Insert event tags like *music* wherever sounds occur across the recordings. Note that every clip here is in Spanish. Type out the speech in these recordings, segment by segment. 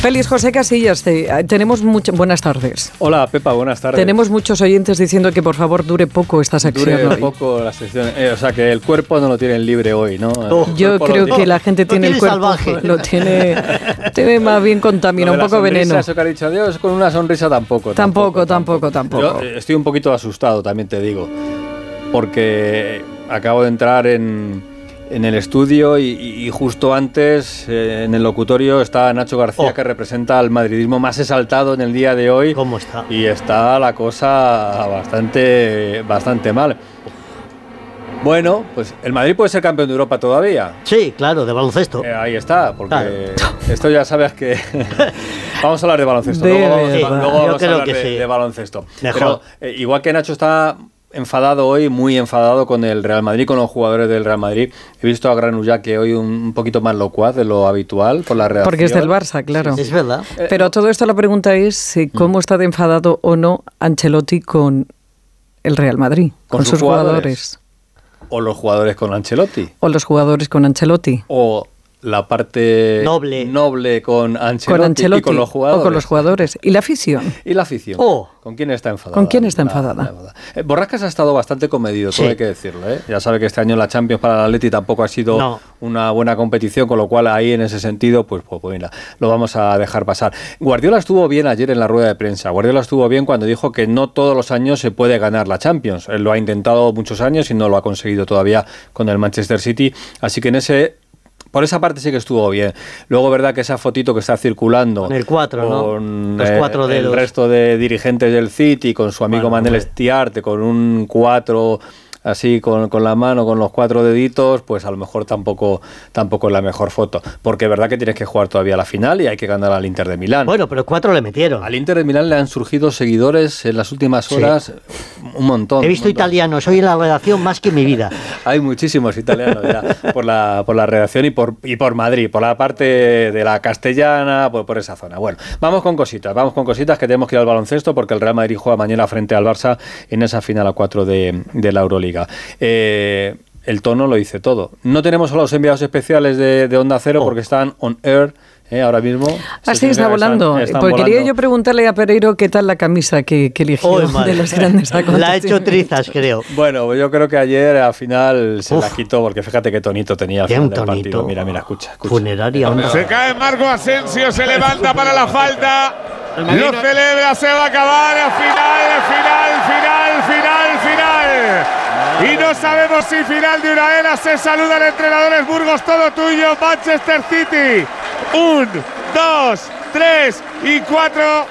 Félix José Casillas, te- tenemos muchas buenas tardes. Hola Pepa, buenas tardes. Tenemos muchos oyentes diciendo que por favor dure poco esta sección. Dure hoy. poco la sección, eh, o sea que el cuerpo no lo tienen libre hoy, ¿no? El Yo creo que la gente tiene el tiene cuerpo, salvaje. lo tiene, *laughs* tiene más bien contaminado, un poco veneno. Eso que ha dicho adiós con una sonrisa tampoco. Tampoco, tampoco, tampoco. Yo eh, estoy un poquito asustado, también te digo, porque acabo de entrar en, en el estudio y, y justo antes eh, en el locutorio está Nacho García Oh. que representa al madridismo más exaltado en el día de hoy. ¿Cómo está? Y está la cosa bastante, bastante mal. Bueno, pues el Madrid puede ser campeón de Europa todavía. Sí, claro, de baloncesto. Eh, ahí está, porque Claro. *laughs* esto ya sabes que *laughs* vamos a hablar de baloncesto. De luego vamos, luego vamos a hablar de, sí. de baloncesto. Mejor. Pero eh, igual que Nacho está enfadado hoy, muy enfadado con el Real Madrid, con los jugadores del Real Madrid. He visto a Granullac que hoy un, un poquito más locuaz de lo habitual por la redacción. Porque es del Barça, claro. Es verdad. Pero a todo esto la pregunta es eh, cómo está de enfadado o no Ancelotti con el Real Madrid, con, Con sus sus jugadores. jugadores. O los jugadores con Ancelotti. o los jugadores con Ancelotti. O la parte Noble. noble con Ancelotti, Con Ancelotti y con los jugadores. o con los jugadores. ¿Y la afición? Y la afición. Oh. ¿Con quién está enfadada? ¿Con quién está enfadada? la- Eh, Borrascas ha estado bastante comedido, todo Sí. hay que decirlo. ¿eh? Ya sabe que este año la Champions para el Atleti tampoco ha sido No. una buena competición, con lo cual ahí en ese sentido, pues, pues, pues mira, lo vamos a dejar pasar. Guardiola estuvo bien ayer en la rueda de prensa. Guardiola estuvo bien cuando dijo que no todos los años se puede ganar la Champions. Él lo ha intentado muchos años y no lo ha conseguido todavía con el Manchester City. Así que en ese por esa parte sí que estuvo bien. Luego, verdad que esa fotito que está circulando Con el cuatro, ¿no? Los eh, cuatro el dedos. resto de dirigentes del City, con su amigo Bueno, Manel hombre. Estiarte, con un cuatro así con, con la mano, con los cuatro deditos, pues a lo mejor tampoco, tampoco es la mejor foto. Porque es verdad que tienes que jugar todavía la final y hay que ganar al Inter de Milán. Bueno, pero cuatro le metieron. Al Inter de Milán le han surgido seguidores en las últimas Sí. horas, un montón. He visto montón. italianos hoy en la redacción más que en mi vida. *laughs* Hay muchísimos italianos ya *laughs* por la, por la redacción y por, y por Madrid, por la parte de la castellana, por, por esa zona. Bueno, vamos con cositas, vamos con cositas que tenemos que ir al baloncesto porque el Real Madrid juega mañana frente al Barça en esa final a 4 de, de la Euroliga. Eh, el tono lo dice todo. No tenemos a los enviados especiales de, de Onda Cero Oh. porque están on air eh, ahora mismo. Así está significa que volando. están- están Pues quería volando. yo preguntarle a Pereiro qué tal la camisa que, que eligió Oh, de los grandes La ha hecho trizas, creo. Bueno, yo creo que ayer al final se Uf. la quitó porque fíjate qué tonito tenía al Qué final un del tonito. partido. Mira, mira, escucha, escucha. Funeraria. onda. Se cae Marco Asensio, se levanta para la falta. Lo celebra, se va a acabar. Final, final, final, final, final. Y no sabemos si final de una era. Se saludan entrenadores Burgos, todo tuyo. Manchester City. Un, dos, tres y cuatro.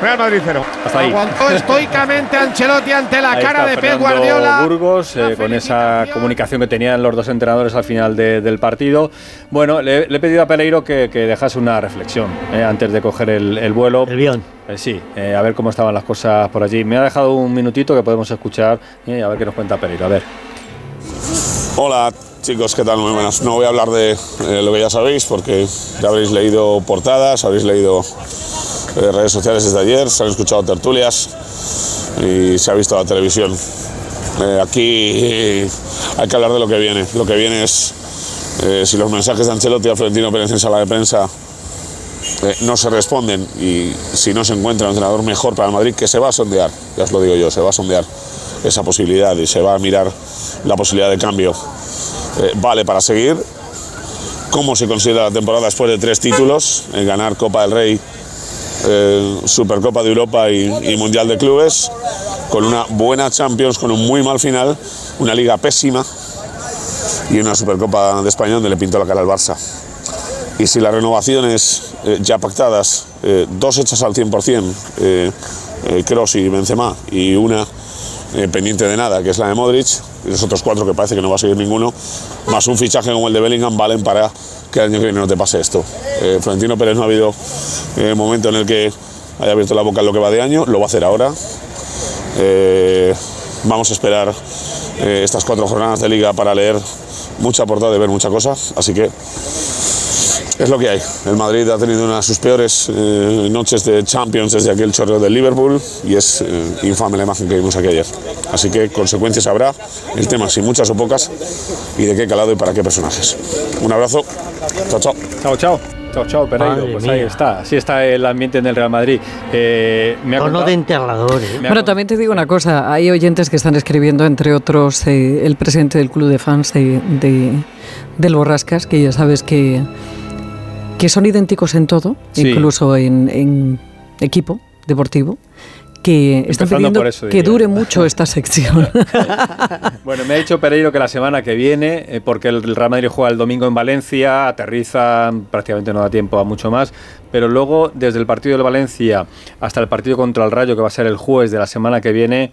Real Madrid cero. Hasta ahí. Aguantó estoicamente Ancelotti ante la Ahí cara está de Pep Guardiola. Burgos, eh, con esa comunicación que tenían los dos entrenadores al final de- del partido. Bueno, le, le he pedido a Pereiro que, que dejase una reflexión eh, antes de coger el, el vuelo. El guion. Eh, sí, eh, a ver cómo estaban las cosas por allí. Me ha dejado un minutito que podemos escuchar eh, a ver qué nos cuenta Pereiro. A ver. Hola chicos, ¿qué tal? Muy buenas. No voy a hablar de eh, lo que ya sabéis porque ya habréis leído portadas, habréis leído eh, redes sociales desde ayer, se han escuchado tertulias y se ha visto la televisión. Eh, aquí eh, hay que hablar de lo que viene. Lo que viene es eh, si los mensajes de Ancelotti a Florentino Pérez en sala de prensa eh, no se responden y si no se encuentra un entrenador mejor para el Madrid, que se va a sondear, ya os lo digo yo, se va a sondear esa posibilidad y se va a mirar la posibilidad de cambio. Eh, vale para seguir. ¿Cómo se considera la temporada después de tres títulos? En ganar Copa del Rey, eh, Supercopa de Europa y, Mundial de Clubes, con una buena Champions, con un muy mal final, una liga pésima y una Supercopa de España donde le pintó la cara al Barça. Y si las renovaciones eh, ya pactadas, eh, dos hechas al 100%, eh, eh, Kroos y Benzema, y una eh, pendiente de nada, que es la de Modric, y los otros cuatro que parece que no va a seguir ninguno, más un fichaje como el de Bellingham, valen para que el año que viene no te pase esto. Eh, Florentino Pérez no ha habido eh, momento en el que haya abierto la boca en lo que va de año, lo va a hacer ahora. Eh, vamos a esperar estas cuatro jornadas de liga para leer mucha portada y ver mucha cosa, así que es lo que hay. El Madrid ha tenido una de sus peores eh, noches de Champions desde aquel chorreo del Liverpool y es eh, infame la imagen que vimos aquí ayer. Así que consecuencias habrá, el tema si muchas o pocas y de qué calado y para qué personajes. Un abrazo, chao, chao. Chao, chao. Chao, chao, Pereiro. Pues ahí está. Así está el ambiente en el Real Madrid. Eh, me ha de enterrador, ¿eh? me ha Bueno, también te digo una cosa, hay oyentes que están escribiendo, entre otros eh, el presidente del club de fans de, de- del Borrascas, que ya sabes que, que son idénticos en todo, Sí. incluso en, en equipo deportivo, que están Empezando pidiendo por eso, que dure mucho esta sección. *laughs* Bueno, me ha dicho Pereiro que la semana que viene, eh, porque el Real Madrid juega el domingo en Valencia, aterriza, prácticamente no da tiempo a mucho más, pero luego desde el partido del Valencia hasta el partido contra el Rayo, que va a ser el jueves de la semana que viene,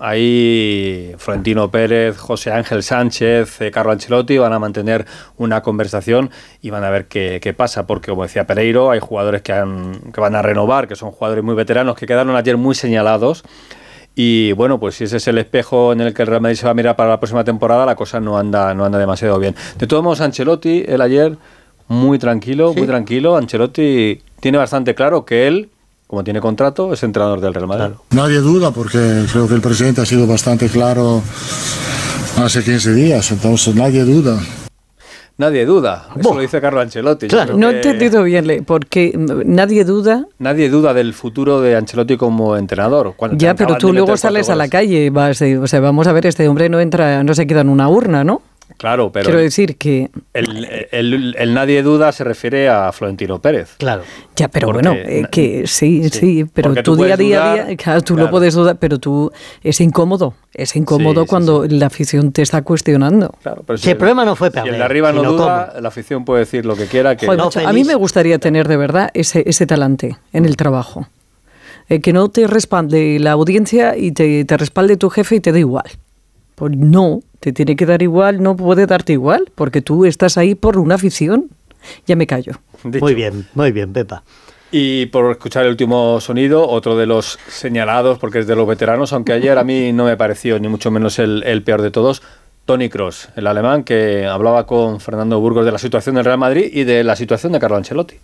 ahí Florentino Pérez, José Ángel Sánchez, eh, Carlo Ancelotti van a mantener una conversación y van a ver qué, qué pasa, porque como decía Pereiro, hay jugadores que, han- que van a renovar, que son jugadores muy veteranos, que quedaron ayer muy señalados. Y bueno, pues si ese es el espejo en el que el Real Madrid se va a mirar para la próxima temporada, la cosa no anda, no anda demasiado bien. De todos modos, Ancelotti, él ayer, muy tranquilo, muy tranquilo. Ancelotti tiene bastante claro que él, como tiene contrato, es entrenador del Real Madrid. Nadie duda porque creo que el presidente ha sido bastante claro hace 15 días, entonces nadie duda. Nadie duda. Eso lo dice Carlo Ancelotti. Claro. no he entendido bien, le- porque nadie duda. Nadie duda del futuro de Ancelotti como entrenador. Cuando Ya, pero tú luego sales a la calle, vas, eh, o sea, vamos a ver, este hombre no entra, no se queda en una urna, ¿no? Claro, pero Quiero decir que el, el- el nadie duda se refiere a Florentino Pérez. Claro. Ya, pero Porque bueno, eh, que sí, sí, sí, pero tú tú día a día, dudar, día- claro, tú claro. lo puedes dudar, pero tú es incómodo, es incómodo Sí, sí, cuando la afición te está cuestionando. Claro, pero Si el problema no fue si el de arriba no duda, cómo. la afición puede decir lo que quiera. Que Joder, No, macho, a mí me gustaría tener de verdad ese, ese talante en el trabajo. Eh, que no te respalde la audiencia y te, te respalde tu jefe y te da igual. Pues no, te tiene que dar igual, no puede darte igual, porque tú estás ahí por una afición. Ya me callo. Dicho. Muy bien, muy bien, Pepa. Y por escuchar el último sonido, otro de los señalados, porque es de los veteranos, aunque ayer a mí no me pareció ni mucho menos el, el peor de todos, Tony Cross, el alemán que hablaba con Fernando Burgos de la situación del Real Madrid y de la situación de Carlo Ancelotti.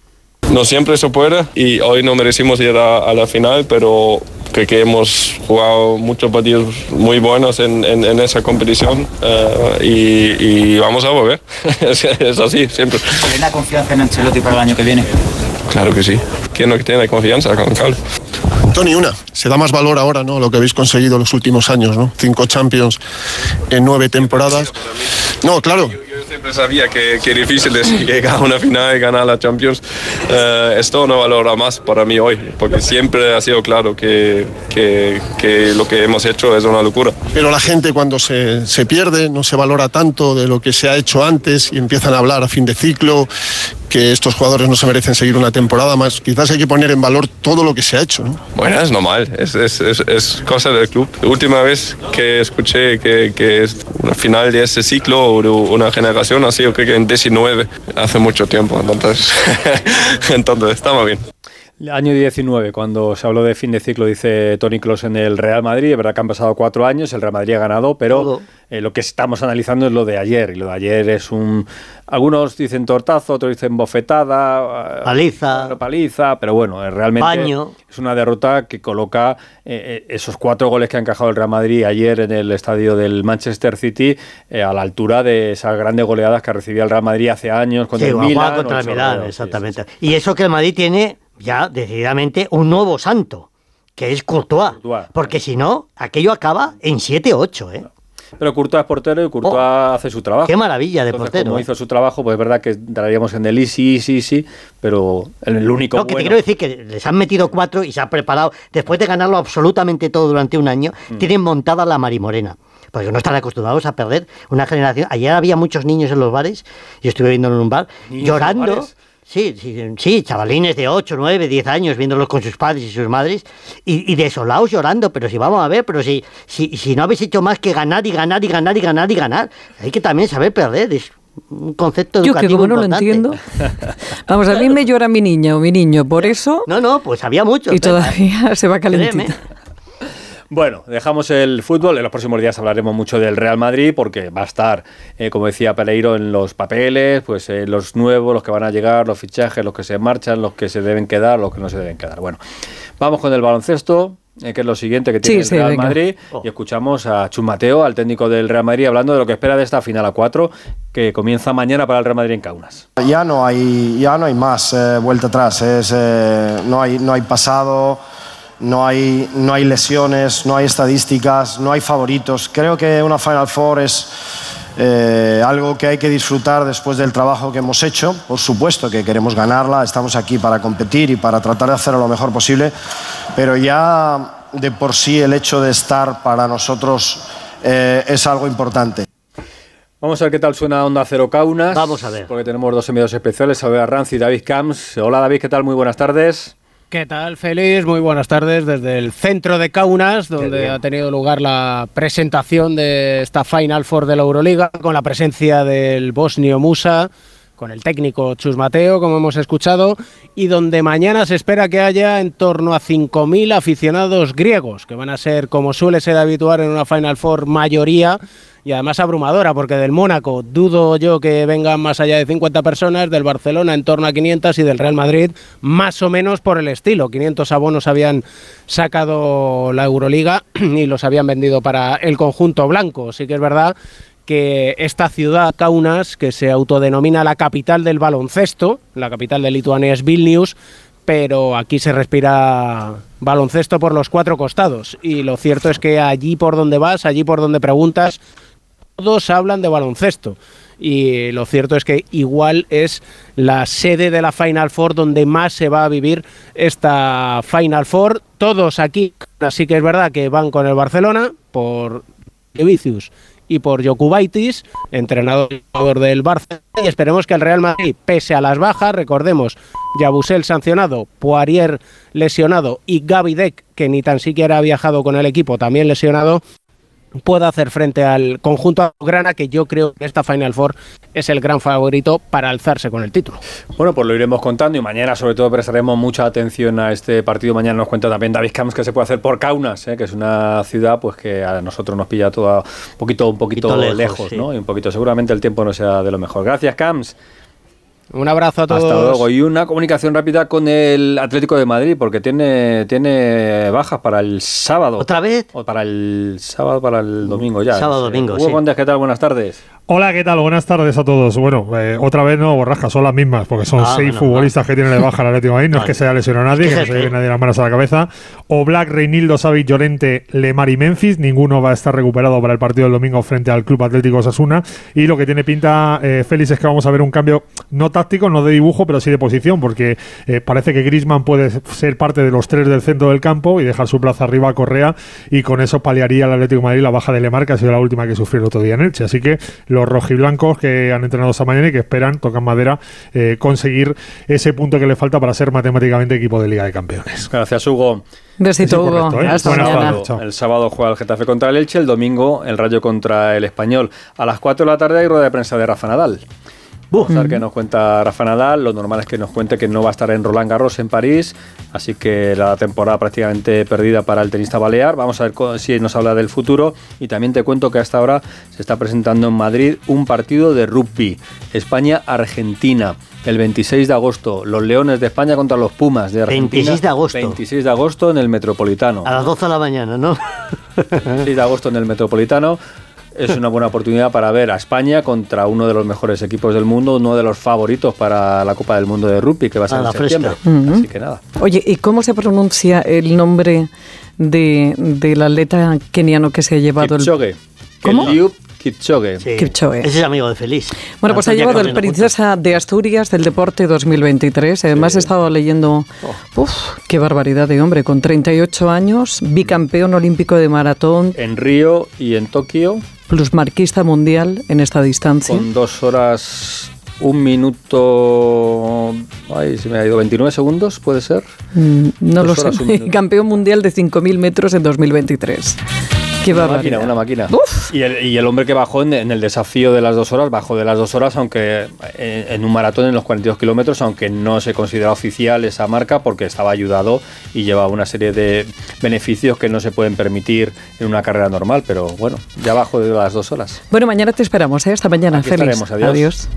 No siempre se puede y hoy no merecimos ir a, a la final, pero creo que hemos jugado muchos partidos muy buenos en, en- en esa competición eh, y, y vamos a volver. *laughs* es, es así, siempre. ¿Tiene confianza en Ancelotti para el año que viene? Claro que sí. ¿Quién no tiene confianza con Carlos? Tony, una, se da más valor ahora, ¿no? Lo que habéis conseguido los últimos años, ¿no? Cinco Champions en nueve temporadas. No, claro, Yo siempre sabía que, que difícil es llegar *laughs* a una final y ganar la Champions. Eh, esto no valora más para mí hoy, porque siempre ha sido claro que, que, que lo que hemos hecho es una locura. pero la gente cuando se, se pierde no se valora tanto de lo que se ha hecho antes y empiezan a hablar a fin de ciclo que estos jugadores no se merecen seguir una temporada más. Quizás hay que poner en valor todo lo que se ha hecho, ¿no? Bueno, es normal, es, es, es, es cosa del club. La última vez que escuché que, que es una final de ese ciclo o de una generación ha sido creo que en 19, hace mucho tiempo, entonces, *laughs* entonces estamos bien. Año 19, cuando se habló de fin de ciclo, dice Tony Kroos en el Real Madrid. Es verdad que han pasado cuatro años, el Real Madrid ha ganado, pero eh, lo que estamos analizando es lo de ayer. Y lo de ayer es un. Algunos dicen tortazo, otros dicen bofetada. eh, Paliza. paliza, pero bueno, eh, realmente Baño. es una derrota que coloca eh, esos cuatro goles que ha encajado el Real Madrid ayer en el estadio del Manchester City eh, a la altura de esas grandes goleadas que recibía el Real Madrid hace años contra Sí, el Milan. contra el Sí, exactamente. sí, sí. Y eso que el Madrid tiene ya decididamente un nuevo santo, que es Courtois. Courtois. Porque si no, aquello acaba en 7-8, ¿eh? Pero Courtois es portero y Courtois hace su trabajo. Oh, qué maravilla de Entonces, portero, Como ¿eh? hizo su trabajo, pues es verdad que entraríamos en el easy, easy, easy, pero en el único No, que te bueno. quiero decir que les han metido cuatro y se ha preparado, después de ganarlo absolutamente todo durante un año, Mm. tienen montada la marimorena. Porque no están acostumbrados a perder una generación. Ayer había muchos niños en los bares, yo estuve viéndolo en un bar, ¿Niños en llorando. bares? Sí, sí, sí, chavalines de 8, 9, 10 años viéndolos con sus padres y sus madres y, y desolados llorando, pero si vamos a ver, pero si, si, si no habéis hecho más que ganar y ganar y ganar y ganar y ganar, hay que también saber perder, es un concepto Yo que educativo como no lo entiendo. *laughs* Vamos, a mí me llora mi niña o mi niño por eso No, no, pues había muchos. y todavía *laughs* se va calentita. Créeme. Bueno, dejamos el fútbol. En los próximos días hablaremos mucho del Real Madrid porque va a estar, eh, como decía Pereiro, en los papeles, pues eh, los nuevos, los que van a llegar, los fichajes, los que se marchan, los que se deben quedar, los que no se deben quedar. Bueno, vamos con el baloncesto. eh, que es lo siguiente que tiene Sí, el Real. Madrid y escuchamos a Chus Mateo, al técnico del Real Madrid, hablando de lo que espera de esta final a 4 que comienza mañana para el Real Madrid en Kaunas. Ya no hay, ya no hay más eh, vuelta atrás. Es, eh, no, hay, no hay pasado, no hay, no hay lesiones, no hay estadísticas, no hay favoritos. Creo que una Final Four es eh, algo que hay que disfrutar después del trabajo que hemos hecho. Por supuesto que queremos ganarla, estamos aquí para competir y para tratar de hacerlo lo mejor posible, pero ya de por sí el hecho de estar para nosotros eh, es algo importante. Vamos a ver qué tal suena Onda Cero Kaunas. Vamos a ver. Porque tenemos dos enviados especiales, Albert Ranz y David Camps. Hola David, ¿qué tal? Muy buenas tardes. ¿Qué tal, Félix? Muy buenas tardes desde el centro de Kaunas, donde ha tenido lugar la presentación de esta Final Four de la Euroliga, con la presencia del bosnio Musa, con el técnico Chus Mateo, como hemos escuchado, y donde mañana se espera que haya en torno a 5.000 aficionados griegos, que van a ser, como suele ser habitual en una Final Four, mayoría y además abrumadora, porque del Mónaco dudo yo que vengan más allá de 50 personas, del Barcelona en torno a 500 y del Real Madrid más o menos por el estilo. 500 abonos habían sacado la Euroliga *clears throat* y los habían vendido para el conjunto blanco. Sí que es verdad que esta ciudad, Kaunas, que se autodenomina la capital del baloncesto, la capital de Lituania es Vilnius, pero aquí se respira baloncesto por los cuatro costados. Y lo cierto es que allí por donde vas, allí por donde preguntas, todos hablan de baloncesto. Y lo cierto es que igual es la sede de la Final Four donde más se va a vivir esta Final Four. Todos aquí, así que es verdad que van con el Barcelona por Vicius y por Jokubaitis, entrenador del Barça. Y esperemos que el Real Madrid, pese a las bajas, recordemos, Yabusel sancionado, Poirier lesionado y Gaby Deck, que ni tan siquiera ha viajado con el equipo, también lesionado, pueda hacer frente al conjunto grana que yo creo que esta Final Four es el gran favorito para alzarse con el título. Bueno, pues lo iremos contando y mañana sobre todo prestaremos mucha atención a este partido. Mañana nos cuenta también David Camps que se puede hacer por Kaunas, ¿eh? que es una ciudad pues que a nosotros nos pilla todo un poquito, un poquito, Poquito lejos, lejos, sí. ¿no? Y un poquito, seguramente el tiempo no sea de lo mejor. Gracias, Camps. Un abrazo a todos. Hasta luego. Y una comunicación rápida con el Atlético de Madrid, porque tiene, tiene bajas para el sábado. ¿Otra vez? O para el sábado, para el domingo ya. Sábado, domingo, Hugo sí. Condes, ¿qué tal? Buenas tardes. Hola, ¿qué tal? Buenas tardes a todos. Bueno, eh, otra vez no, borrascas, son las mismas, porque son Ah, seis bueno, futbolistas que tienen de baja el Atlético de Madrid. No es que se haya lesionado nadie, Es que que no se lleve nadie las manos a la cabeza. O Black, Reinildo, Savic, Llorente, Lemar y Memphis. Ninguno va a estar recuperado para el partido del domingo frente al Club Atlético Osasuna. Y lo que tiene pinta, eh, Félix, es que vamos a ver un cambio no táctico, no de dibujo, pero sí de posición, porque eh, parece que Grisman puede ser parte de los tres del centro del campo y dejar su plaza arriba a Correa. Y con eso paliaría el Atlético de Madrid la baja de Lemar, que ha sido la última que sufrió el otro día en Elche. Así que los rojiblancos que han entrenado esta mañana y que esperan, tocan madera, eh, conseguir ese punto que le falta para ser matemáticamente equipo de Liga de Campeones. Gracias, Hugo. Besito, Hugo. correcto, ¿eh? Hasta Buenas mañana. tardes. Chao. El sábado juega el Getafe contra el Elche, el domingo el Rayo contra el Español. A las 4 de la tarde hay rueda de prensa de Rafa Nadal. Vamos a ver qué nos cuenta Rafa Nadal. Lo normal es que nos cuente que no va a estar en Roland Garros en París, así que la temporada prácticamente perdida para el tenista balear. Vamos a ver si nos habla del futuro. Y también te cuento que hasta ahora se está presentando en Madrid un partido de rugby. España-Argentina. El 26 de agosto, los Leones de España contra los Pumas de Argentina. 26 de agosto. 26 de agosto en el Metropolitano. A las 12 de la mañana, ¿no? 6 de agosto en el Metropolitano. Es una buena oportunidad para ver a España contra uno de los mejores equipos del mundo, uno de los favoritos para la Copa del Mundo de Rugby, que va a ser A en la septiembre. fresca. Ujú. Así que nada. Oye, ¿y cómo se pronuncia el nombre de, del atleta keniano que se ha llevado Kipchoge. el... ¿Cómo? Eliud Kipchoge. Sí. Kipchoge. Ese es amigo de Feliz. Bueno, pues ha llevado el Princesa de Asturias del Deporte 2023. Además he estado leyendo, uf, qué barbaridad de hombre, con 38 años, bicampeón olímpico de maratón, En Río y en Tokio, plusmarquista mundial en esta distancia. con dos horas, un minuto. Ay, se me ha ido 29 segundos, ¿puede ser? Mm, No Dos lo sé. horas, minuto. *laughs* Campeón mundial de 5.000 metros en 2023. Qué una máquina, una máquina. Y el, y el hombre que bajó en, en el desafío de las dos horas, bajó de las dos horas, aunque en, en un maratón en los 42 kilómetros, aunque no se considera oficial esa marca porque estaba ayudado y llevaba una serie de beneficios que no se pueden permitir en una carrera normal. Pero bueno, ya bajó de las dos horas. Bueno, mañana te esperamos, ¿eh? Hasta mañana. Aquí Feliz. adiós.